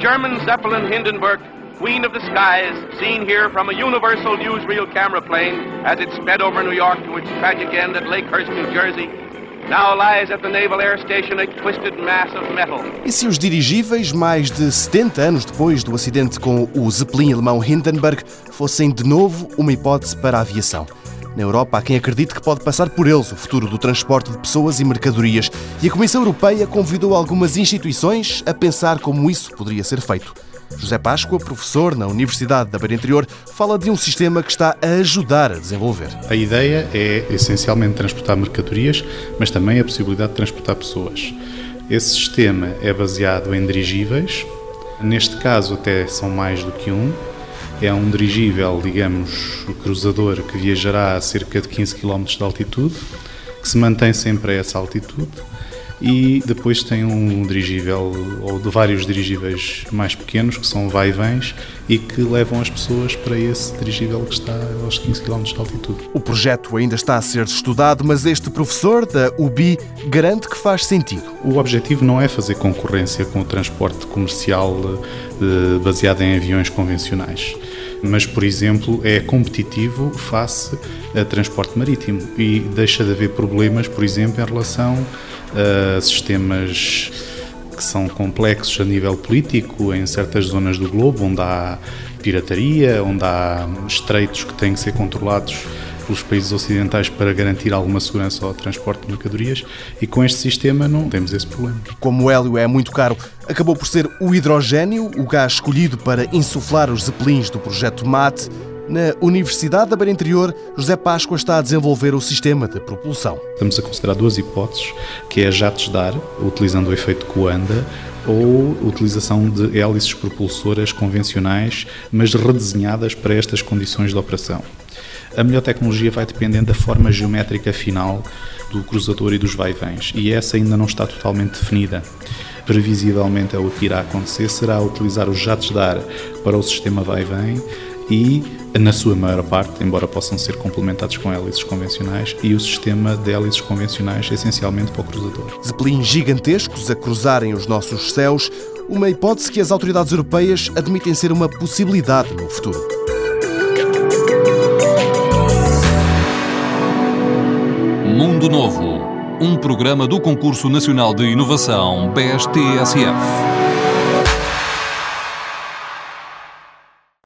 German Zeppelin Hindenburg, Queen of the Skies, seen here from a Universal newsreel camera plane as it sped over New York to its tragic end at Lakehurst, New Jersey, now lies at the Naval Air Station a twisted mass of metal. E se os dirigíveis, mais de 70 anos depois do acidente com o Zeppelin alemão Hindenburg, fossem de novo uma hipótese para a aviação? Na Europa há quem acredite que pode passar por eles o futuro do transporte de pessoas e mercadorias, e a Comissão Europeia convidou algumas instituições a pensar como isso poderia ser feito. José Páscoa, professor na Universidade da Beira Interior, fala de um sistema que está a ajudar a desenvolver. A ideia é essencialmente transportar mercadorias, mas também a possibilidade de transportar pessoas. Esse sistema é baseado em dirigíveis, neste caso até são mais do que um. É um dirigível, digamos, cruzador que viajará a cerca de 15 km de altitude, que se mantém sempre a essa altitude e depois tem um dirigível ou de vários dirigíveis mais pequenos que são vai-vens e que levam as pessoas para esse dirigível que está aos 15 km de altitude. O projeto ainda está a ser estudado, mas este professor da UBI garante que faz sentido. O objetivo não é fazer concorrência com o transporte comercial eh, baseado em aviões convencionais mas, por exemplo, é competitivo face a transporte marítimo e deixa de haver problemas, por exemplo, em relação uh, sistemas que são complexos a nível político em certas zonas do globo, onde há pirataria, onde há estreitos que têm que ser controlados pelos países ocidentais para garantir alguma segurança ao transporte de mercadorias e com este sistema não temos esse problema. Como o hélio é muito caro, acabou por ser o hidrogênio o gás escolhido para insuflar os zeppelins do projeto MAT na Universidade da Beira Interior, José Páscoa está a desenvolver o sistema de propulsão. Estamos a considerar duas hipóteses, que é jatos de ar, utilizando o efeito Coanda, ou utilização de hélices propulsoras convencionais, mas redesenhadas para estas condições de operação. A melhor tecnologia vai dependendo da forma geométrica final do cruzador e dos vai-vens, e essa ainda não está totalmente definida. Previsivelmente, o que irá acontecer será utilizar os jatos de ar para o sistema vai-vem e, na sua maior parte, embora possam ser complementados com hélices convencionais, e o sistema de hélices convencionais essencialmente para o cruzador. Zeppelins gigantescos a cruzarem os nossos céus, uma hipótese que as autoridades europeias admitem ser uma possibilidade no futuro. Mundo Novo, um programa do Concurso Nacional de Inovação BSTSF.